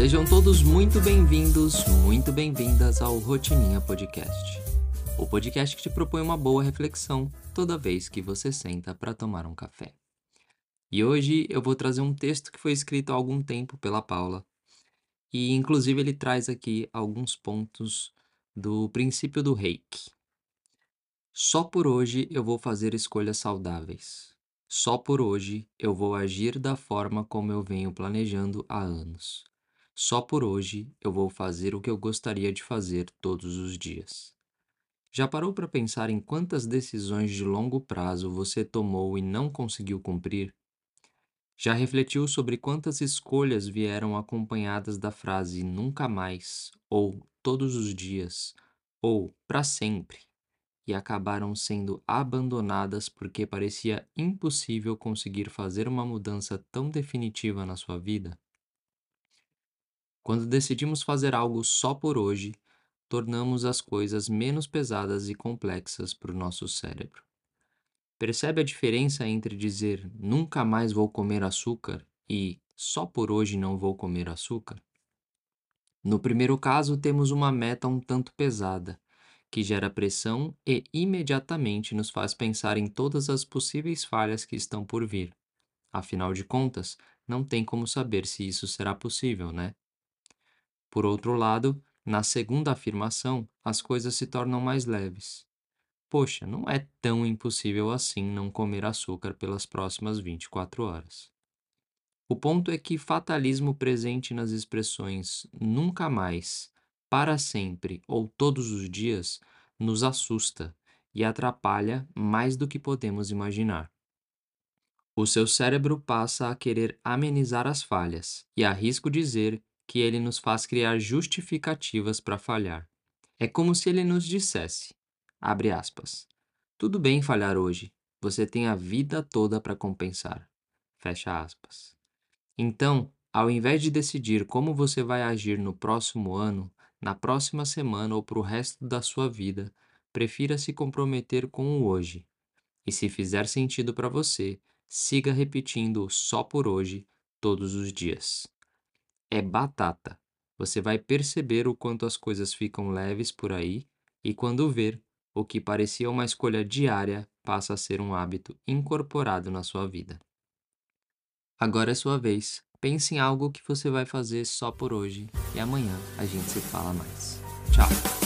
Sejam todos muito bem-vindos, muito bem-vindas ao Rotininha Podcast. O podcast que te propõe uma boa reflexão toda vez que você senta para tomar um café. E hoje eu vou trazer um texto que foi escrito há algum tempo pela Paula. E inclusive ele traz aqui alguns pontos do princípio do reiki. Só por hoje eu vou fazer escolhas saudáveis. Só por hoje eu vou agir da forma como eu venho planejando há anos. Só por hoje eu vou fazer o que eu gostaria de fazer todos os dias. Já parou para pensar em quantas decisões de longo prazo você tomou e não conseguiu cumprir? Já refletiu sobre quantas escolhas vieram acompanhadas da frase nunca mais, ou todos os dias, ou para sempre, e acabaram sendo abandonadas porque parecia impossível conseguir fazer uma mudança tão definitiva na sua vida? Quando decidimos fazer algo só por hoje, tornamos as coisas menos pesadas e complexas para o nosso cérebro. Percebe a diferença entre dizer nunca mais vou comer açúcar e só por hoje não vou comer açúcar? No primeiro caso, temos uma meta um tanto pesada, que gera pressão e imediatamente nos faz pensar em todas as possíveis falhas que estão por vir. Afinal de contas, não tem como saber se isso será possível, né? Por outro lado, na segunda afirmação, as coisas se tornam mais leves. Poxa, não é tão impossível assim não comer açúcar pelas próximas 24 horas. O ponto é que fatalismo presente nas expressões nunca mais, para sempre ou todos os dias nos assusta e atrapalha mais do que podemos imaginar. O seu cérebro passa a querer amenizar as falhas e arrisco dizer que ele nos faz criar justificativas para falhar. É como se ele nos dissesse, abre aspas, tudo bem falhar hoje, você tem a vida toda para compensar. Fecha aspas. Então, ao invés de decidir como você vai agir no próximo ano, na próxima semana ou para o resto da sua vida, prefira se comprometer com o hoje. E se fizer sentido para você, siga repetindo só por hoje todos os dias é batata. Você vai perceber o quanto as coisas ficam leves por aí e quando ver, o que parecia uma escolha diária passa a ser um hábito incorporado na sua vida. Agora é sua vez. Pense em algo que você vai fazer só por hoje e amanhã a gente se fala mais. Tchau!